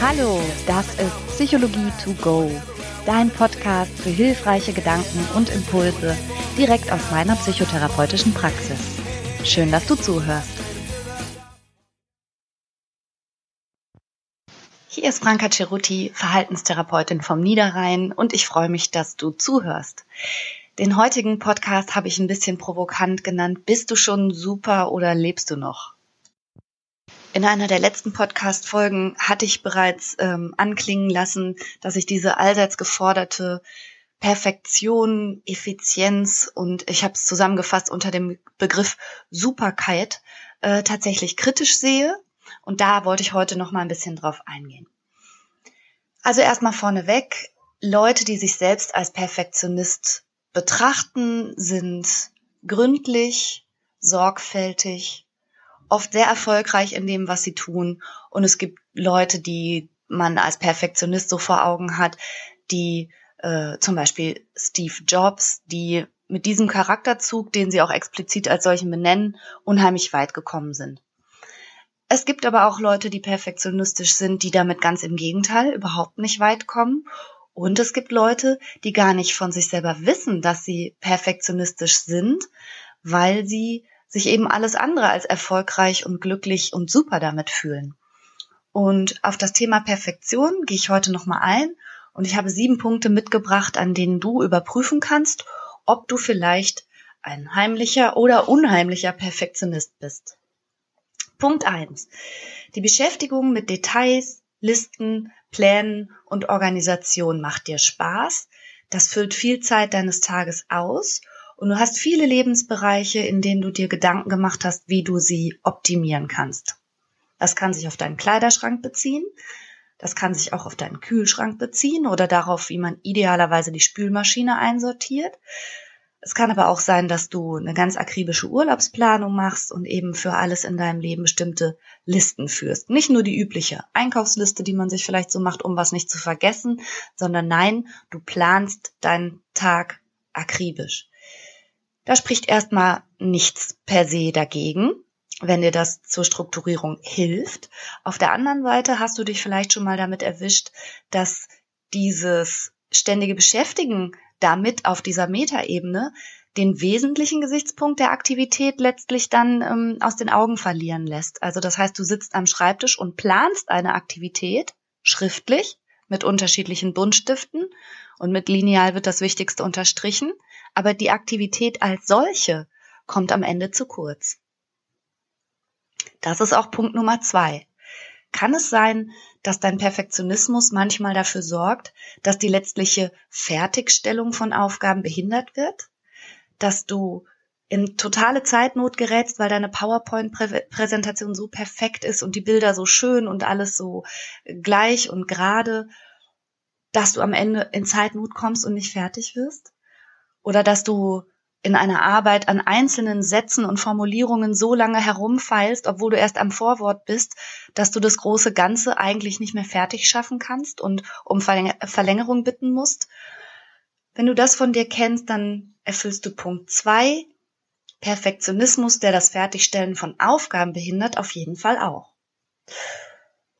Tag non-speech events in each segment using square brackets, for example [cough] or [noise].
Hallo, das ist Psychologie to go, dein Podcast für hilfreiche Gedanken und Impulse direkt aus meiner psychotherapeutischen Praxis. Schön, dass du zuhörst. Hier ist Franka Ceruti, Verhaltenstherapeutin vom Niederrhein und ich freue mich, dass du zuhörst. Den heutigen Podcast habe ich ein bisschen provokant genannt. Bist du schon super oder lebst du noch? In einer der letzten Podcast-Folgen hatte ich bereits ähm, anklingen lassen, dass ich diese allseits geforderte Perfektion, Effizienz und ich habe es zusammengefasst unter dem Begriff Superkeit äh, tatsächlich kritisch sehe und da wollte ich heute noch mal ein bisschen drauf eingehen. Also erstmal vorneweg, Leute, die sich selbst als Perfektionist betrachten, sind gründlich, sorgfältig, oft sehr erfolgreich in dem, was sie tun. Und es gibt Leute, die man als Perfektionist so vor Augen hat, die äh, zum Beispiel Steve Jobs, die mit diesem Charakterzug, den sie auch explizit als solchen benennen, unheimlich weit gekommen sind. Es gibt aber auch Leute, die perfektionistisch sind, die damit ganz im Gegenteil überhaupt nicht weit kommen. Und es gibt Leute, die gar nicht von sich selber wissen, dass sie perfektionistisch sind, weil sie sich eben alles andere als erfolgreich und glücklich und super damit fühlen. Und auf das Thema Perfektion gehe ich heute nochmal ein und ich habe sieben Punkte mitgebracht, an denen du überprüfen kannst, ob du vielleicht ein heimlicher oder unheimlicher Perfektionist bist. Punkt eins: Die Beschäftigung mit Details, Listen, Plänen und Organisation macht dir Spaß. Das füllt viel Zeit deines Tages aus und du hast viele Lebensbereiche, in denen du dir Gedanken gemacht hast, wie du sie optimieren kannst. Das kann sich auf deinen Kleiderschrank beziehen, das kann sich auch auf deinen Kühlschrank beziehen oder darauf, wie man idealerweise die Spülmaschine einsortiert. Es kann aber auch sein, dass du eine ganz akribische Urlaubsplanung machst und eben für alles in deinem Leben bestimmte Listen führst. Nicht nur die übliche Einkaufsliste, die man sich vielleicht so macht, um was nicht zu vergessen, sondern nein, du planst deinen Tag akribisch. Da spricht erstmal nichts per se dagegen, wenn dir das zur Strukturierung hilft. Auf der anderen Seite hast du dich vielleicht schon mal damit erwischt, dass dieses ständige Beschäftigen damit auf dieser Metaebene den wesentlichen Gesichtspunkt der Aktivität letztlich dann ähm, aus den Augen verlieren lässt. Also das heißt, du sitzt am Schreibtisch und planst eine Aktivität schriftlich mit unterschiedlichen Buntstiften und mit Lineal wird das Wichtigste unterstrichen, aber die Aktivität als solche kommt am Ende zu kurz. Das ist auch Punkt Nummer zwei. Kann es sein, dass dein Perfektionismus manchmal dafür sorgt, dass die letztliche Fertigstellung von Aufgaben behindert wird? Dass du in totale Zeitnot gerätst, weil deine PowerPoint-Präsentation so perfekt ist und die Bilder so schön und alles so gleich und gerade, dass du am Ende in Zeitnot kommst und nicht fertig wirst? Oder dass du in einer Arbeit an einzelnen Sätzen und Formulierungen so lange herumfeilst, obwohl du erst am Vorwort bist, dass du das große Ganze eigentlich nicht mehr fertig schaffen kannst und um Verlängerung bitten musst. Wenn du das von dir kennst, dann erfüllst du Punkt zwei. Perfektionismus, der das Fertigstellen von Aufgaben behindert, auf jeden Fall auch.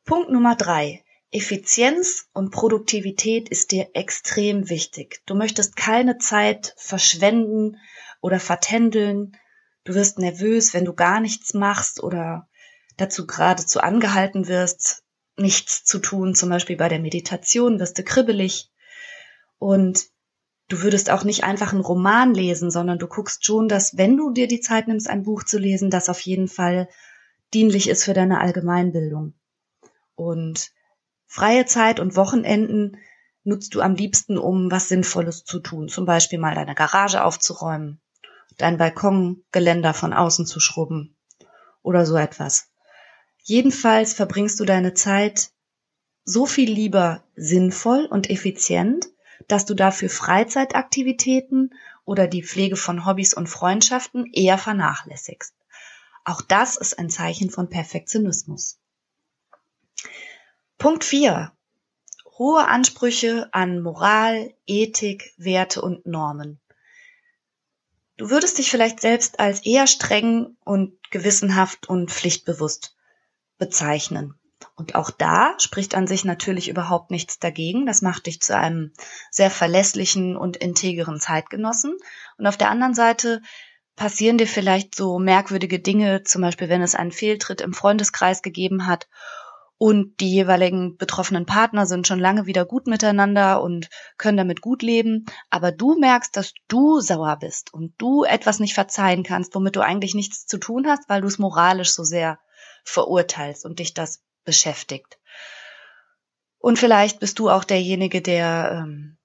Punkt Nummer drei. Effizienz und Produktivität ist dir extrem wichtig. Du möchtest keine Zeit verschwenden oder vertändeln. Du wirst nervös, wenn du gar nichts machst oder dazu geradezu angehalten wirst, nichts zu tun. Zum Beispiel bei der Meditation wirst du kribbelig. Und du würdest auch nicht einfach einen Roman lesen, sondern du guckst schon, dass wenn du dir die Zeit nimmst, ein Buch zu lesen, das auf jeden Fall dienlich ist für deine Allgemeinbildung. Und Freie Zeit und Wochenenden nutzt du am liebsten, um was Sinnvolles zu tun. Zum Beispiel mal deine Garage aufzuräumen, dein Balkongeländer von außen zu schrubben oder so etwas. Jedenfalls verbringst du deine Zeit so viel lieber sinnvoll und effizient, dass du dafür Freizeitaktivitäten oder die Pflege von Hobbys und Freundschaften eher vernachlässigst. Auch das ist ein Zeichen von Perfektionismus. Punkt 4. hohe Ansprüche an Moral, Ethik, Werte und Normen. Du würdest dich vielleicht selbst als eher streng und gewissenhaft und pflichtbewusst bezeichnen. Und auch da spricht an sich natürlich überhaupt nichts dagegen. Das macht dich zu einem sehr verlässlichen und integeren Zeitgenossen. Und auf der anderen Seite passieren dir vielleicht so merkwürdige Dinge, zum Beispiel wenn es einen Fehltritt im Freundeskreis gegeben hat und die jeweiligen betroffenen Partner sind schon lange wieder gut miteinander und können damit gut leben, aber du merkst, dass du sauer bist und du etwas nicht verzeihen kannst, womit du eigentlich nichts zu tun hast, weil du es moralisch so sehr verurteilst und dich das beschäftigt. Und vielleicht bist du auch derjenige, der ähm,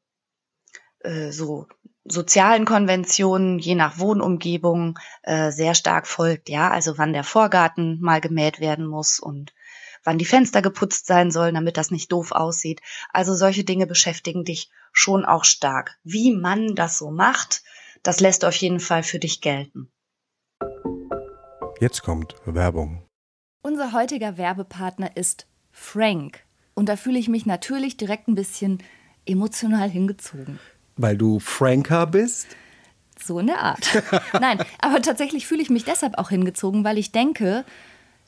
äh, so sozialen Konventionen je nach Wohnumgebung äh, sehr stark folgt, ja, also wann der Vorgarten mal gemäht werden muss und wann die Fenster geputzt sein sollen, damit das nicht doof aussieht. Also solche Dinge beschäftigen dich schon auch stark. Wie man das so macht, das lässt auf jeden Fall für dich gelten. Jetzt kommt Werbung. Unser heutiger Werbepartner ist Frank. Und da fühle ich mich natürlich direkt ein bisschen emotional hingezogen. Weil du Franker bist? So in der Art. [laughs] Nein, aber tatsächlich fühle ich mich deshalb auch hingezogen, weil ich denke,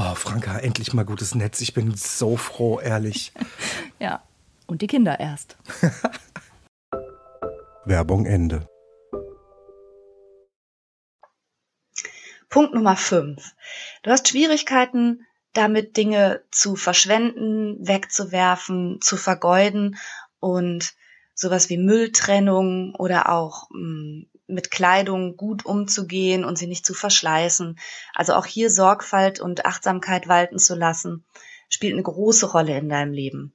Oh, Franka, endlich mal gutes Netz. Ich bin so froh, ehrlich. [laughs] ja, und die Kinder erst. [laughs] Werbung Ende. Punkt Nummer 5. Du hast Schwierigkeiten, damit Dinge zu verschwenden, wegzuwerfen, zu vergeuden und sowas wie Mülltrennung oder auch mh, mm, mit Kleidung gut umzugehen und sie nicht zu verschleißen. Also auch hier Sorgfalt und Achtsamkeit walten zu lassen, spielt eine große Rolle in deinem Leben.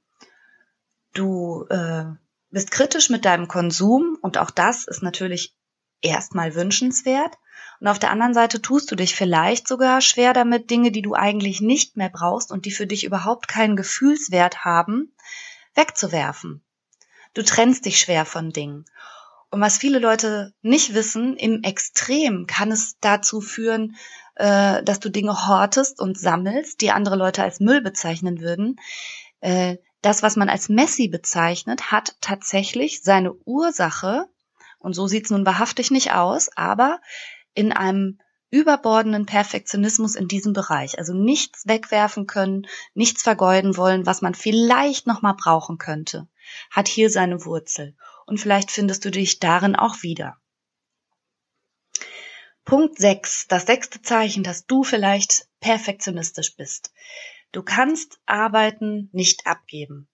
Du äh, bist kritisch mit deinem Konsum und auch das ist natürlich erstmal wünschenswert. Und auf der anderen Seite tust du dich vielleicht sogar schwer damit, Dinge, die du eigentlich nicht mehr brauchst und die für dich überhaupt keinen Gefühlswert haben, wegzuwerfen. Du trennst dich schwer von Dingen. Und was viele Leute nicht wissen, im Extrem kann es dazu führen, äh, dass du Dinge hortest und sammelst, die andere Leute als Müll bezeichnen würden. Äh, das, was man als Messi bezeichnet, hat tatsächlich seine Ursache, und so sieht es nun wahrhaftig nicht aus, aber in einem überbordenden Perfektionismus in diesem Bereich. Also nichts wegwerfen können, nichts vergeuden wollen, was man vielleicht noch mal brauchen könnte, hat hier seine Wurzel und vielleicht findest du dich darin auch wieder. Punkt 6, das sechste Zeichen, dass du vielleicht perfektionistisch bist. Du kannst Arbeiten nicht abgeben.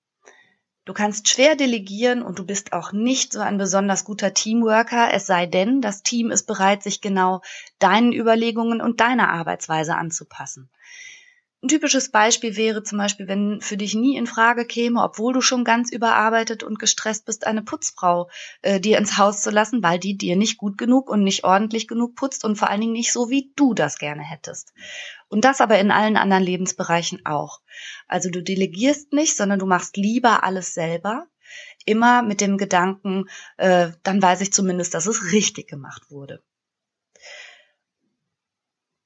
Du kannst schwer delegieren und du bist auch nicht so ein besonders guter Teamworker, es sei denn, das Team ist bereit, sich genau deinen Überlegungen und deiner Arbeitsweise anzupassen. Ein typisches Beispiel wäre zum Beispiel, wenn für dich nie in Frage käme, obwohl du schon ganz überarbeitet und gestresst bist, eine Putzfrau äh, dir ins Haus zu lassen, weil die dir nicht gut genug und nicht ordentlich genug putzt und vor allen Dingen nicht so, wie du das gerne hättest. Und das aber in allen anderen Lebensbereichen auch. Also du delegierst nicht, sondern du machst lieber alles selber. Immer mit dem Gedanken, äh, dann weiß ich zumindest, dass es richtig gemacht wurde.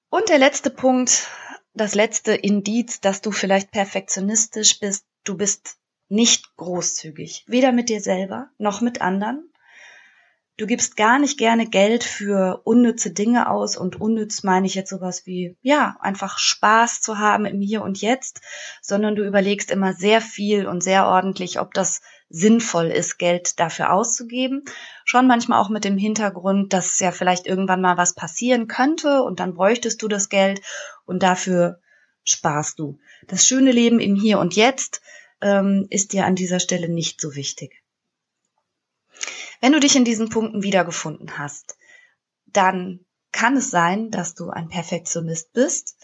Und der letzte Punkt, das letzte Indiz, dass du vielleicht perfektionistisch bist. Du bist nicht großzügig, weder mit dir selber noch mit anderen. Du gibst gar nicht gerne Geld für unnütze Dinge aus und unnütz meine ich jetzt sowas wie, ja, einfach Spaß zu haben im Hier und Jetzt, sondern du überlegst immer sehr viel und sehr ordentlich, ob das sinnvoll ist, Geld dafür auszugeben. Schon manchmal auch mit dem Hintergrund, dass ja vielleicht irgendwann mal was passieren könnte und dann bräuchtest du das Geld und dafür sparst du. Das schöne Leben im Hier und Jetzt ähm, ist dir an dieser Stelle nicht so wichtig. Wenn du dich in diesen Punkten wiedergefunden hast, dann kann es sein, dass du ein Perfektionist bist.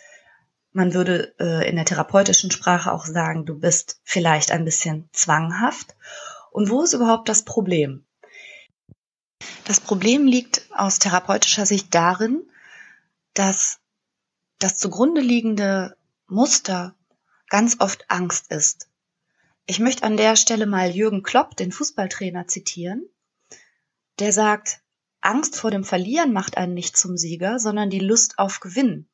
Man würde äh, in der therapeutischen Sprache auch sagen, du bist vielleicht ein bisschen zwanghaft. Und wo ist überhaupt das Problem? Das Problem liegt aus therapeutischer Sicht darin, dass das zugrunde liegende Muster ganz oft Angst ist. Ich möchte an der Stelle mal Jürgen Klopp, den Fußballtrainer, zitieren der sagt, Angst vor dem Verlieren macht einen nicht zum Sieger, sondern die Lust auf Gewinn.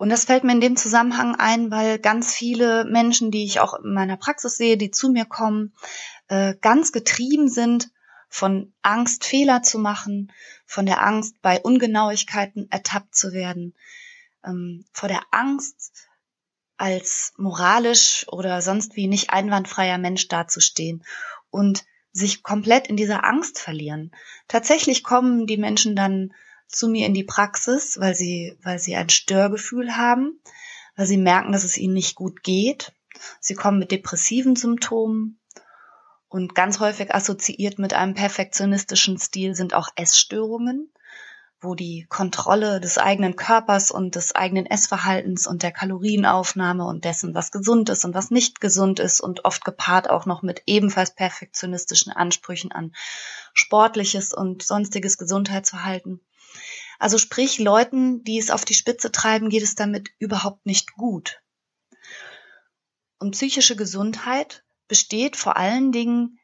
Und das fällt mir in dem Zusammenhang ein, weil ganz viele Menschen, die ich auch in meiner Praxis sehe, die zu mir kommen, äh, ganz getrieben sind von Angst, Fehler zu machen, von der Angst, bei Ungenauigkeiten ertappt zu werden, ähm, vor der Angst, als moralisch oder sonst wie nicht einwandfreier Mensch dazustehen. Und sich komplett in dieser Angst verlieren. Tatsächlich kommen die Menschen dann zu mir in die Praxis, weil sie, weil sie ein Störgefühl haben, weil sie merken, dass es ihnen nicht gut geht. Sie kommen mit depressiven Symptomen und ganz häufig assoziiert mit einem perfektionistischen Stil sind auch Essstörungen wo die Kontrolle des eigenen Körpers und des eigenen Essverhaltens und der Kalorienaufnahme und dessen, was gesund ist und was nicht gesund ist und oft gepaart auch noch mit ebenfalls perfektionistischen Ansprüchen an sportliches und sonstiges Gesundheitsverhalten. Also sprich, Leuten, die es auf die Spitze treiben, geht es damit überhaupt nicht gut. Und psychische Gesundheit besteht vor allen Dingen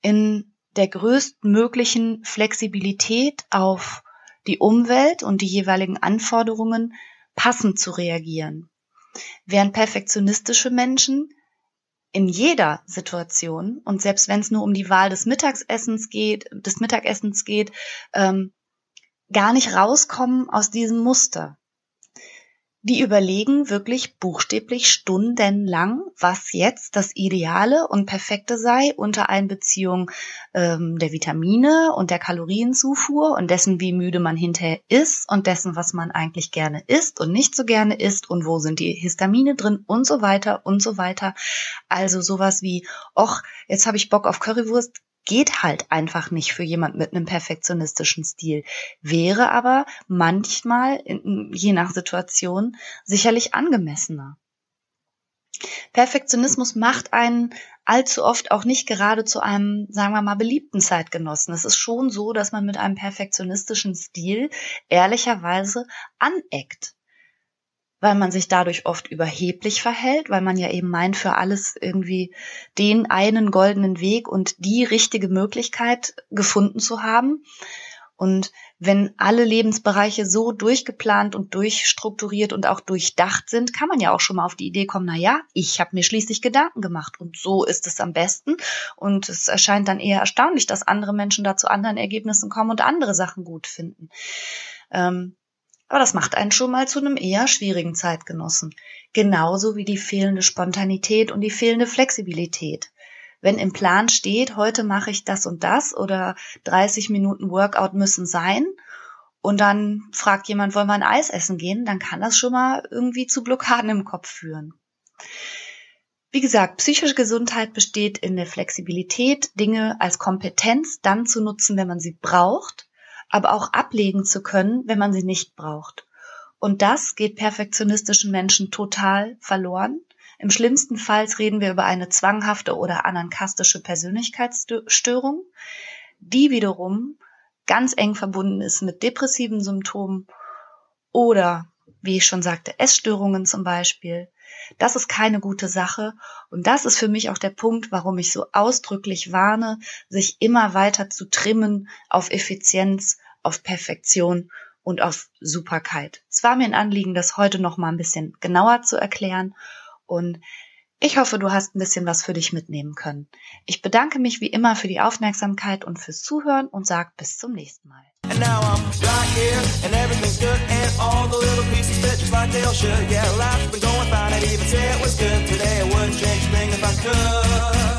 in der größtmöglichen Flexibilität auf die Umwelt und die jeweiligen Anforderungen passend zu reagieren. Während perfektionistische Menschen in jeder Situation und selbst wenn es nur um die Wahl des Mittagessens geht, des Mittagessens geht, ähm, gar nicht rauskommen aus diesem Muster die überlegen wirklich buchstäblich stundenlang, was jetzt das Ideale und Perfekte sei unter Einbeziehung ähm, der Vitamine und der Kalorienzufuhr und dessen, wie müde man hinterher ist und dessen, was man eigentlich gerne isst und nicht so gerne isst und wo sind die Histamine drin und so weiter und so weiter. Also sowas wie, och, jetzt habe ich Bock auf Currywurst, geht halt einfach nicht für jemand mit einem perfektionistischen Stil, wäre aber manchmal, je nach Situation, sicherlich angemessener. Perfektionismus macht einen allzu oft auch nicht gerade zu einem, sagen wir mal, beliebten Zeitgenossen. Es ist schon so, dass man mit einem perfektionistischen Stil ehrlicherweise aneckt weil man sich dadurch oft überheblich verhält, weil man ja eben meint, für alles irgendwie den einen goldenen Weg und die richtige Möglichkeit gefunden zu haben. Und wenn alle Lebensbereiche so durchgeplant und durchstrukturiert und auch durchdacht sind, kann man ja auch schon mal auf die Idee kommen, na ja, ich habe mir schließlich Gedanken gemacht und so ist es am besten. Und es erscheint dann eher erstaunlich, dass andere Menschen da zu anderen Ergebnissen kommen und andere Sachen gut finden. Ähm, aber das macht einen schon mal zu einem eher schwierigen Zeitgenossen. Genauso wie die fehlende Spontanität und die fehlende Flexibilität. Wenn im Plan steht, heute mache ich das und das oder 30 Minuten Workout müssen sein und dann fragt jemand, wollen wir ein Eis essen gehen, dann kann das schon mal irgendwie zu Blockaden im Kopf führen. Wie gesagt, psychische Gesundheit besteht in der Flexibilität, Dinge als Kompetenz dann zu nutzen, wenn man sie braucht, aber auch ablegen zu können, wenn man sie nicht braucht. Und das geht perfektionistischen Menschen total verloren. Im schlimmsten Fall reden wir über eine zwanghafte oder anankastische Persönlichkeitsstörung, die wiederum ganz eng verbunden ist mit depressiven Symptomen oder, wie ich schon sagte, Essstörungen zum Beispiel. Das ist keine gute Sache und das ist für mich auch der Punkt, warum ich so ausdrücklich warne, sich immer weiter zu trimmen auf Effizienz, auf Perfektion und auf Superkeit. Es war mir ein Anliegen, das heute noch mal ein bisschen genauer zu erklären und ich hoffe, du hast ein bisschen was für dich mitnehmen können. Ich bedanke mich wie immer für die Aufmerksamkeit und fürs Zuhören und sage bis zum nächsten Mal. Now I'm right here, and everything's good, and all the little pieces fit just like they all should. Yeah, life's been going fine, I'd even say it was good today. I wouldn't change a thing if I could.